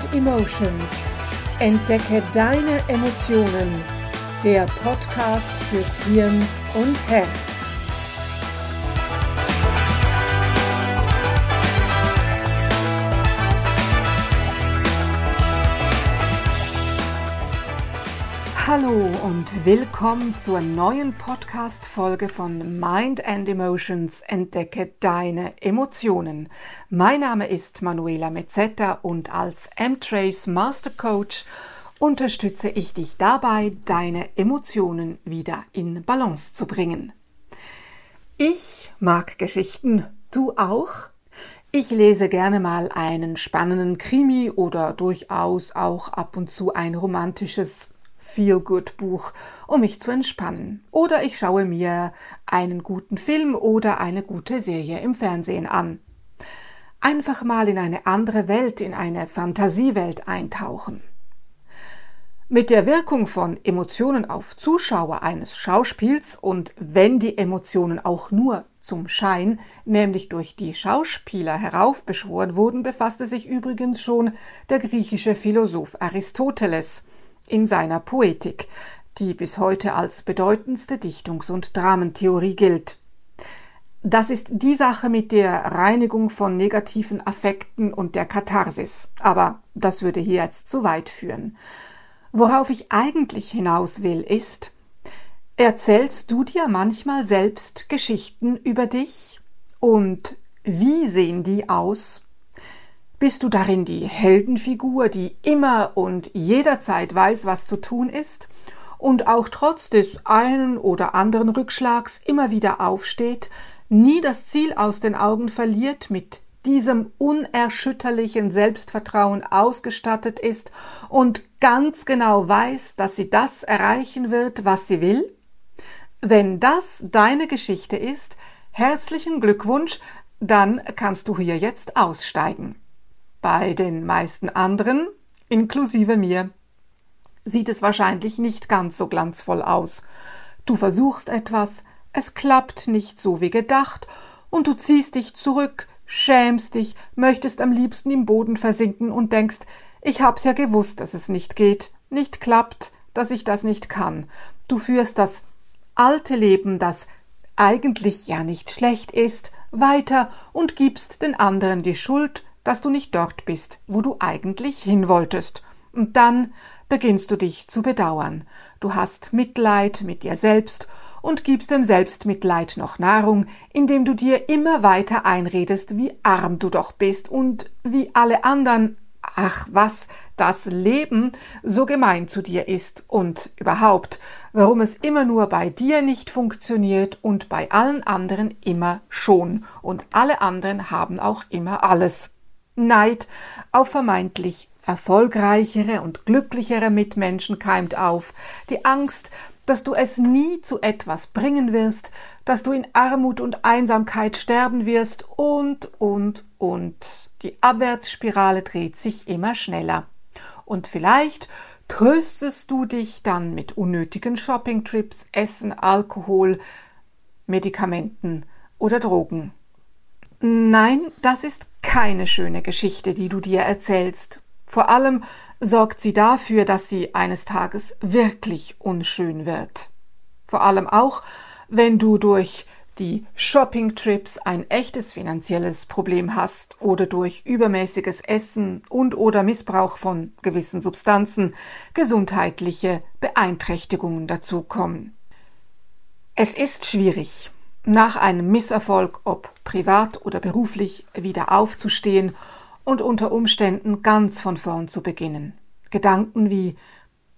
and Emotions. Entdecke deine Emotionen. Der Podcast fürs Hirn und Herz. Hallo und willkommen zur neuen Podcast-Folge von Mind and Emotions. Entdecke deine Emotionen. Mein Name ist Manuela Mezzetta und als M-Trace Master Coach unterstütze ich dich dabei, deine Emotionen wieder in Balance zu bringen. Ich mag Geschichten. Du auch? Ich lese gerne mal einen spannenden Krimi oder durchaus auch ab und zu ein romantisches Feel-Good-Buch, um mich zu entspannen. Oder ich schaue mir einen guten Film oder eine gute Serie im Fernsehen an. Einfach mal in eine andere Welt, in eine Fantasiewelt eintauchen. Mit der Wirkung von Emotionen auf Zuschauer eines Schauspiels und wenn die Emotionen auch nur zum Schein, nämlich durch die Schauspieler heraufbeschworen wurden, befasste sich übrigens schon der griechische Philosoph Aristoteles in seiner Poetik, die bis heute als bedeutendste Dichtungs- und Dramentheorie gilt. Das ist die Sache mit der Reinigung von negativen Affekten und der Katharsis. Aber das würde hier jetzt zu weit führen. Worauf ich eigentlich hinaus will, ist, erzählst du dir manchmal selbst Geschichten über dich? Und wie sehen die aus? Bist du darin die Heldenfigur, die immer und jederzeit weiß, was zu tun ist und auch trotz des einen oder anderen Rückschlags immer wieder aufsteht, nie das Ziel aus den Augen verliert, mit diesem unerschütterlichen Selbstvertrauen ausgestattet ist und ganz genau weiß, dass sie das erreichen wird, was sie will? Wenn das deine Geschichte ist, herzlichen Glückwunsch, dann kannst du hier jetzt aussteigen. Bei den meisten anderen, inklusive mir, sieht es wahrscheinlich nicht ganz so glanzvoll aus. Du versuchst etwas, es klappt nicht so wie gedacht, und du ziehst dich zurück, schämst dich, möchtest am liebsten im Boden versinken und denkst, ich hab's ja gewusst, dass es nicht geht, nicht klappt, dass ich das nicht kann. Du führst das alte Leben, das eigentlich ja nicht schlecht ist, weiter und gibst den anderen die Schuld dass du nicht dort bist, wo du eigentlich hin wolltest. Und dann beginnst du dich zu bedauern. Du hast Mitleid mit dir selbst und gibst dem Selbstmitleid noch Nahrung, indem du dir immer weiter einredest, wie arm du doch bist und wie alle anderen, ach was, das Leben so gemein zu dir ist und überhaupt, warum es immer nur bei dir nicht funktioniert und bei allen anderen immer schon und alle anderen haben auch immer alles. Neid auf vermeintlich erfolgreichere und glücklichere Mitmenschen keimt auf, die Angst, dass du es nie zu etwas bringen wirst, dass du in Armut und Einsamkeit sterben wirst und, und, und. Die Abwärtsspirale dreht sich immer schneller. Und vielleicht tröstest du dich dann mit unnötigen Shoppingtrips, Essen, Alkohol, Medikamenten oder Drogen. Nein, das ist keine schöne Geschichte, die du dir erzählst. Vor allem sorgt sie dafür, dass sie eines Tages wirklich unschön wird. Vor allem auch, wenn du durch die Shopping-Trips ein echtes finanzielles Problem hast oder durch übermäßiges Essen und oder Missbrauch von gewissen Substanzen gesundheitliche Beeinträchtigungen dazukommen. Es ist schwierig, nach einem Misserfolg, ob privat oder beruflich, wieder aufzustehen und unter Umständen ganz von vorn zu beginnen. Gedanken wie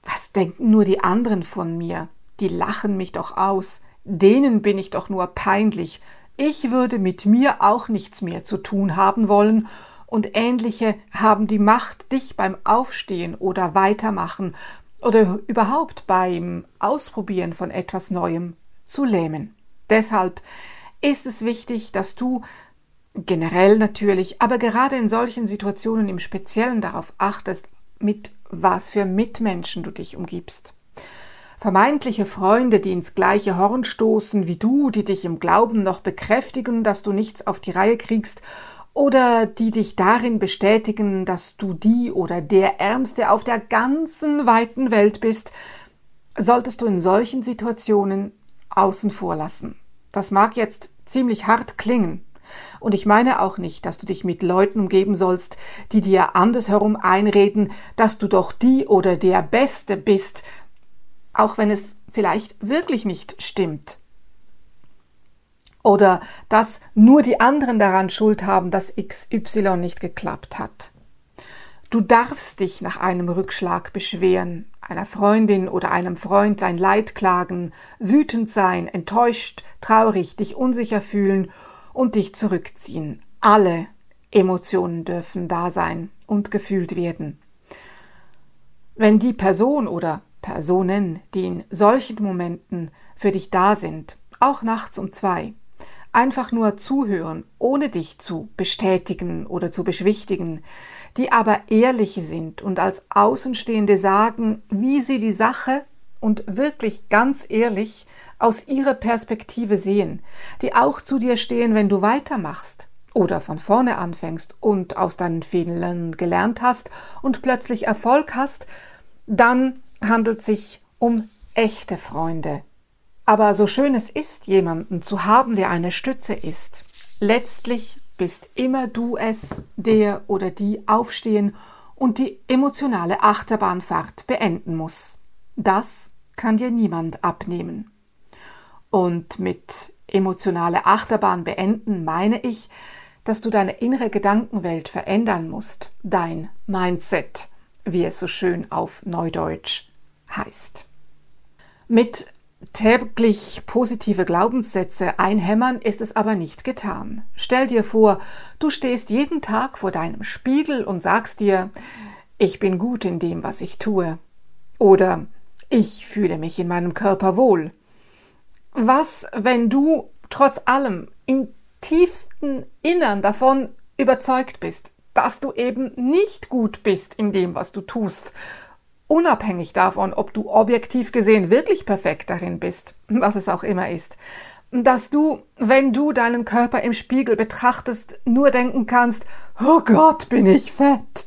Was denken nur die anderen von mir? Die lachen mich doch aus, denen bin ich doch nur peinlich, ich würde mit mir auch nichts mehr zu tun haben wollen, und ähnliche haben die Macht, dich beim Aufstehen oder Weitermachen oder überhaupt beim Ausprobieren von etwas Neuem zu lähmen. Deshalb ist es wichtig, dass du generell natürlich, aber gerade in solchen Situationen im Speziellen darauf achtest, mit was für Mitmenschen du dich umgibst. Vermeintliche Freunde, die ins gleiche Horn stoßen wie du, die dich im Glauben noch bekräftigen, dass du nichts auf die Reihe kriegst, oder die dich darin bestätigen, dass du die oder der Ärmste auf der ganzen weiten Welt bist, solltest du in solchen Situationen außen vor lassen. Das mag jetzt ziemlich hart klingen. Und ich meine auch nicht, dass du dich mit Leuten umgeben sollst, die dir andersherum einreden, dass du doch die oder der Beste bist, auch wenn es vielleicht wirklich nicht stimmt. Oder dass nur die anderen daran Schuld haben, dass XY nicht geklappt hat. Du darfst dich nach einem Rückschlag beschweren, einer Freundin oder einem Freund dein Leid klagen, wütend sein, enttäuscht, traurig, dich unsicher fühlen und dich zurückziehen. Alle Emotionen dürfen da sein und gefühlt werden. Wenn die Person oder Personen, die in solchen Momenten für dich da sind, auch nachts um zwei, einfach nur zuhören, ohne dich zu bestätigen oder zu beschwichtigen, die aber ehrlich sind und als Außenstehende sagen, wie sie die Sache und wirklich ganz ehrlich aus ihrer Perspektive sehen, die auch zu dir stehen, wenn du weitermachst oder von vorne anfängst und aus deinen Fehlern gelernt hast und plötzlich Erfolg hast, dann handelt es sich um echte Freunde, aber so schön es ist, jemanden zu haben, der eine Stütze ist, letztlich bist immer du es, der oder die aufstehen und die emotionale Achterbahnfahrt beenden muss. Das kann dir niemand abnehmen. Und mit emotionale Achterbahn beenden meine ich, dass du deine innere Gedankenwelt verändern musst, dein Mindset, wie es so schön auf Neudeutsch heißt. Mit täglich positive Glaubenssätze einhämmern ist es aber nicht getan. Stell dir vor, du stehst jeden Tag vor deinem Spiegel und sagst dir, ich bin gut in dem, was ich tue. Oder ich fühle mich in meinem Körper wohl. Was, wenn du trotz allem im tiefsten Innern davon überzeugt bist, dass du eben nicht gut bist in dem, was du tust unabhängig davon, ob du objektiv gesehen wirklich perfekt darin bist, was es auch immer ist, dass du, wenn du deinen Körper im Spiegel betrachtest, nur denken kannst, oh Gott, bin ich fett.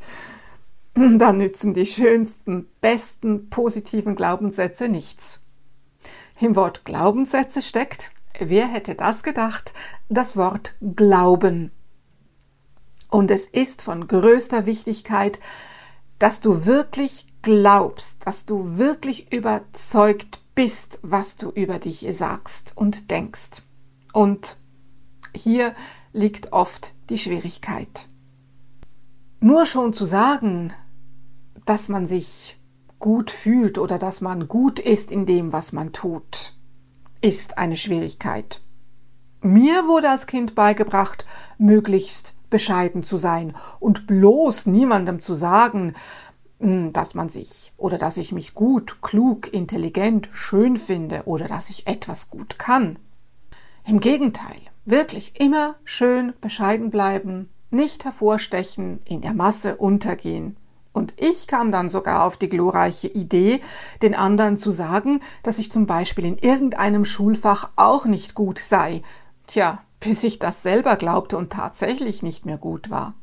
Dann nützen die schönsten, besten, positiven Glaubenssätze nichts. Im Wort Glaubenssätze steckt, wer hätte das gedacht, das Wort Glauben. Und es ist von größter Wichtigkeit, dass du wirklich glaubst, dass du wirklich überzeugt bist, was du über dich sagst und denkst. Und hier liegt oft die Schwierigkeit. Nur schon zu sagen, dass man sich gut fühlt oder dass man gut ist in dem, was man tut, ist eine Schwierigkeit. Mir wurde als Kind beigebracht, möglichst bescheiden zu sein und bloß niemandem zu sagen, dass man sich oder dass ich mich gut, klug, intelligent, schön finde oder dass ich etwas gut kann. Im Gegenteil, wirklich immer schön bescheiden bleiben, nicht hervorstechen, in der Masse untergehen. Und ich kam dann sogar auf die glorreiche Idee, den anderen zu sagen, dass ich zum Beispiel in irgendeinem Schulfach auch nicht gut sei. Tja, bis ich das selber glaubte und tatsächlich nicht mehr gut war.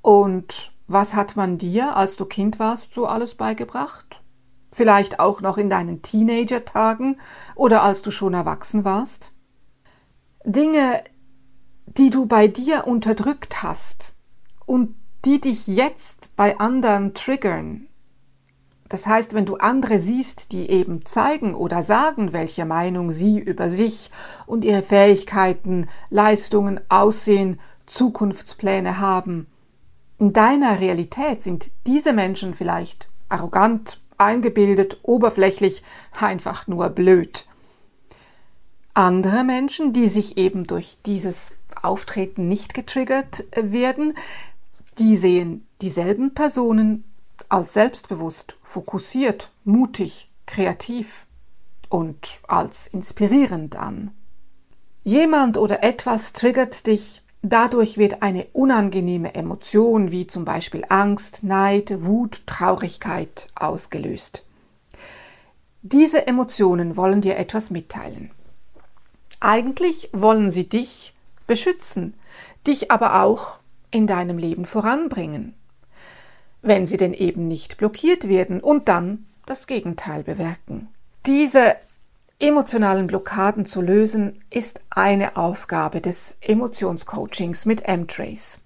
Und was hat man dir, als du Kind warst, so alles beigebracht? Vielleicht auch noch in deinen Teenager-Tagen oder als du schon erwachsen warst? Dinge, die du bei dir unterdrückt hast und die dich jetzt bei anderen triggern. Das heißt, wenn du andere siehst, die eben zeigen oder sagen, welche Meinung sie über sich und ihre Fähigkeiten, Leistungen, Aussehen, Zukunftspläne haben, in deiner Realität sind diese Menschen vielleicht arrogant, eingebildet, oberflächlich, einfach nur blöd. Andere Menschen, die sich eben durch dieses Auftreten nicht getriggert werden, die sehen dieselben Personen als selbstbewusst, fokussiert, mutig, kreativ und als inspirierend an. Jemand oder etwas triggert dich Dadurch wird eine unangenehme Emotion wie zum Beispiel Angst, Neid, Wut, Traurigkeit ausgelöst. Diese Emotionen wollen dir etwas mitteilen. Eigentlich wollen sie dich beschützen, dich aber auch in deinem Leben voranbringen, wenn sie denn eben nicht blockiert werden und dann das Gegenteil bewirken. Diese emotionalen Blockaden zu lösen, ist eine Aufgabe des Emotionscoachings mit M-Trace.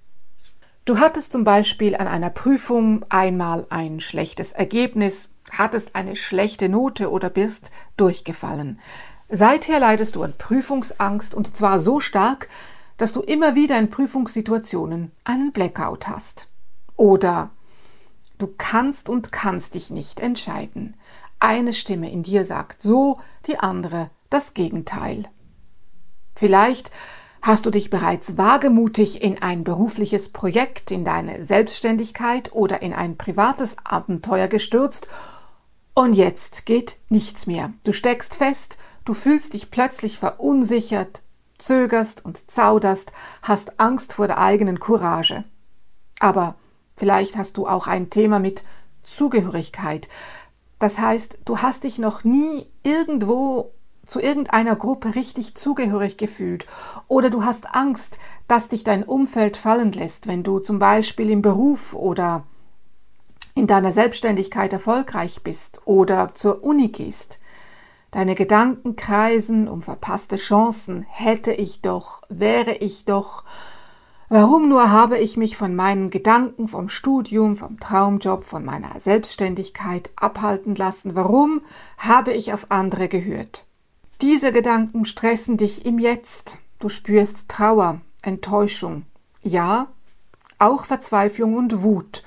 Du hattest zum Beispiel an einer Prüfung einmal ein schlechtes Ergebnis, hattest eine schlechte Note oder bist durchgefallen. Seither leidest du an Prüfungsangst und zwar so stark, dass du immer wieder in Prüfungssituationen einen Blackout hast. Oder du kannst und kannst dich nicht entscheiden. Eine Stimme in dir sagt so, die andere das Gegenteil. Vielleicht hast du dich bereits wagemutig in ein berufliches Projekt, in deine Selbstständigkeit oder in ein privates Abenteuer gestürzt und jetzt geht nichts mehr. Du steckst fest, du fühlst dich plötzlich verunsichert, zögerst und zauderst, hast Angst vor der eigenen Courage. Aber vielleicht hast du auch ein Thema mit Zugehörigkeit. Das heißt, du hast dich noch nie irgendwo zu irgendeiner Gruppe richtig zugehörig gefühlt oder du hast Angst, dass dich dein Umfeld fallen lässt, wenn du zum Beispiel im Beruf oder in deiner Selbstständigkeit erfolgreich bist oder zur Uni gehst. Deine Gedanken kreisen um verpasste Chancen, hätte ich doch, wäre ich doch. Warum nur habe ich mich von meinen Gedanken vom Studium, vom Traumjob, von meiner Selbstständigkeit abhalten lassen? Warum habe ich auf andere gehört? Diese Gedanken stressen dich im Jetzt. Du spürst Trauer, Enttäuschung, ja, auch Verzweiflung und Wut.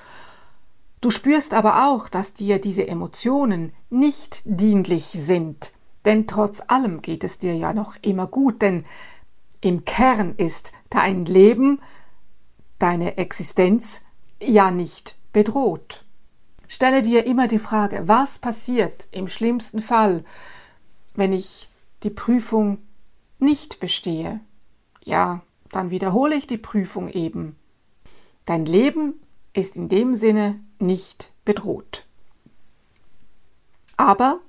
Du spürst aber auch, dass dir diese Emotionen nicht dienlich sind, denn trotz allem geht es dir ja noch immer gut, denn im Kern ist dein Leben, deine Existenz ja nicht bedroht. Stelle dir immer die Frage, was passiert im schlimmsten Fall, wenn ich die Prüfung nicht bestehe? Ja, dann wiederhole ich die Prüfung eben. Dein Leben ist in dem Sinne nicht bedroht. Aber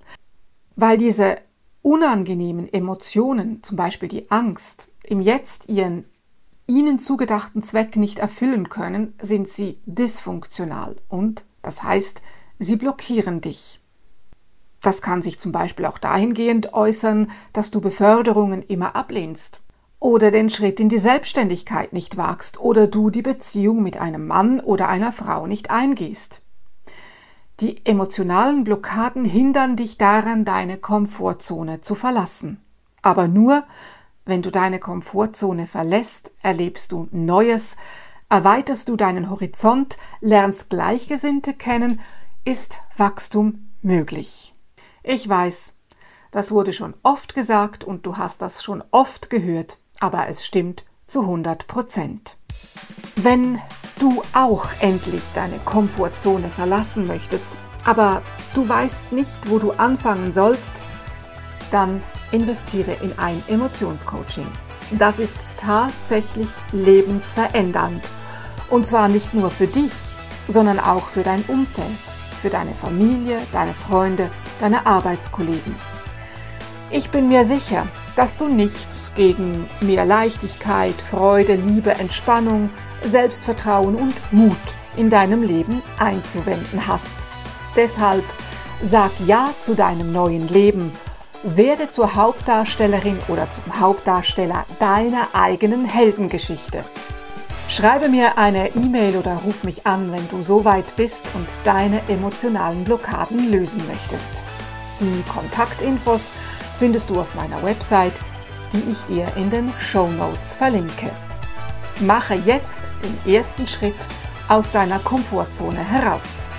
weil diese unangenehmen Emotionen, zum Beispiel die Angst, im Jetzt ihren ihnen zugedachten Zweck nicht erfüllen können, sind sie dysfunktional und das heißt, sie blockieren dich. Das kann sich zum Beispiel auch dahingehend äußern, dass du Beförderungen immer ablehnst oder den Schritt in die Selbstständigkeit nicht wagst oder du die Beziehung mit einem Mann oder einer Frau nicht eingehst. Die emotionalen Blockaden hindern dich daran, deine Komfortzone zu verlassen. Aber nur, wenn du deine Komfortzone verlässt, erlebst du Neues, erweiterst du deinen Horizont, lernst Gleichgesinnte kennen, ist Wachstum möglich. Ich weiß, das wurde schon oft gesagt und du hast das schon oft gehört, aber es stimmt zu 100 Prozent. Wenn du auch endlich deine Komfortzone verlassen möchtest, aber du weißt nicht, wo du anfangen sollst, dann investiere in ein Emotionscoaching. Das ist tatsächlich lebensverändernd. Und zwar nicht nur für dich, sondern auch für dein Umfeld, für deine Familie, deine Freunde, deine Arbeitskollegen. Ich bin mir sicher, dass du nichts gegen mehr Leichtigkeit, Freude, Liebe, Entspannung, Selbstvertrauen und Mut in deinem Leben einzuwenden hast. Deshalb sag Ja zu deinem neuen Leben. Werde zur Hauptdarstellerin oder zum Hauptdarsteller deiner eigenen Heldengeschichte. Schreibe mir eine E-Mail oder ruf mich an, wenn du so weit bist und deine emotionalen Blockaden lösen möchtest. Die Kontaktinfos findest du auf meiner Website, die ich dir in den Show Notes verlinke. Mache jetzt den ersten Schritt aus deiner Komfortzone heraus.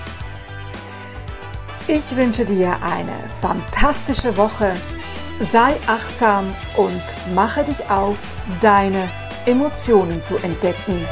Ich wünsche dir eine fantastische Woche. Sei achtsam und mache dich auf, deine Emotionen zu entdecken.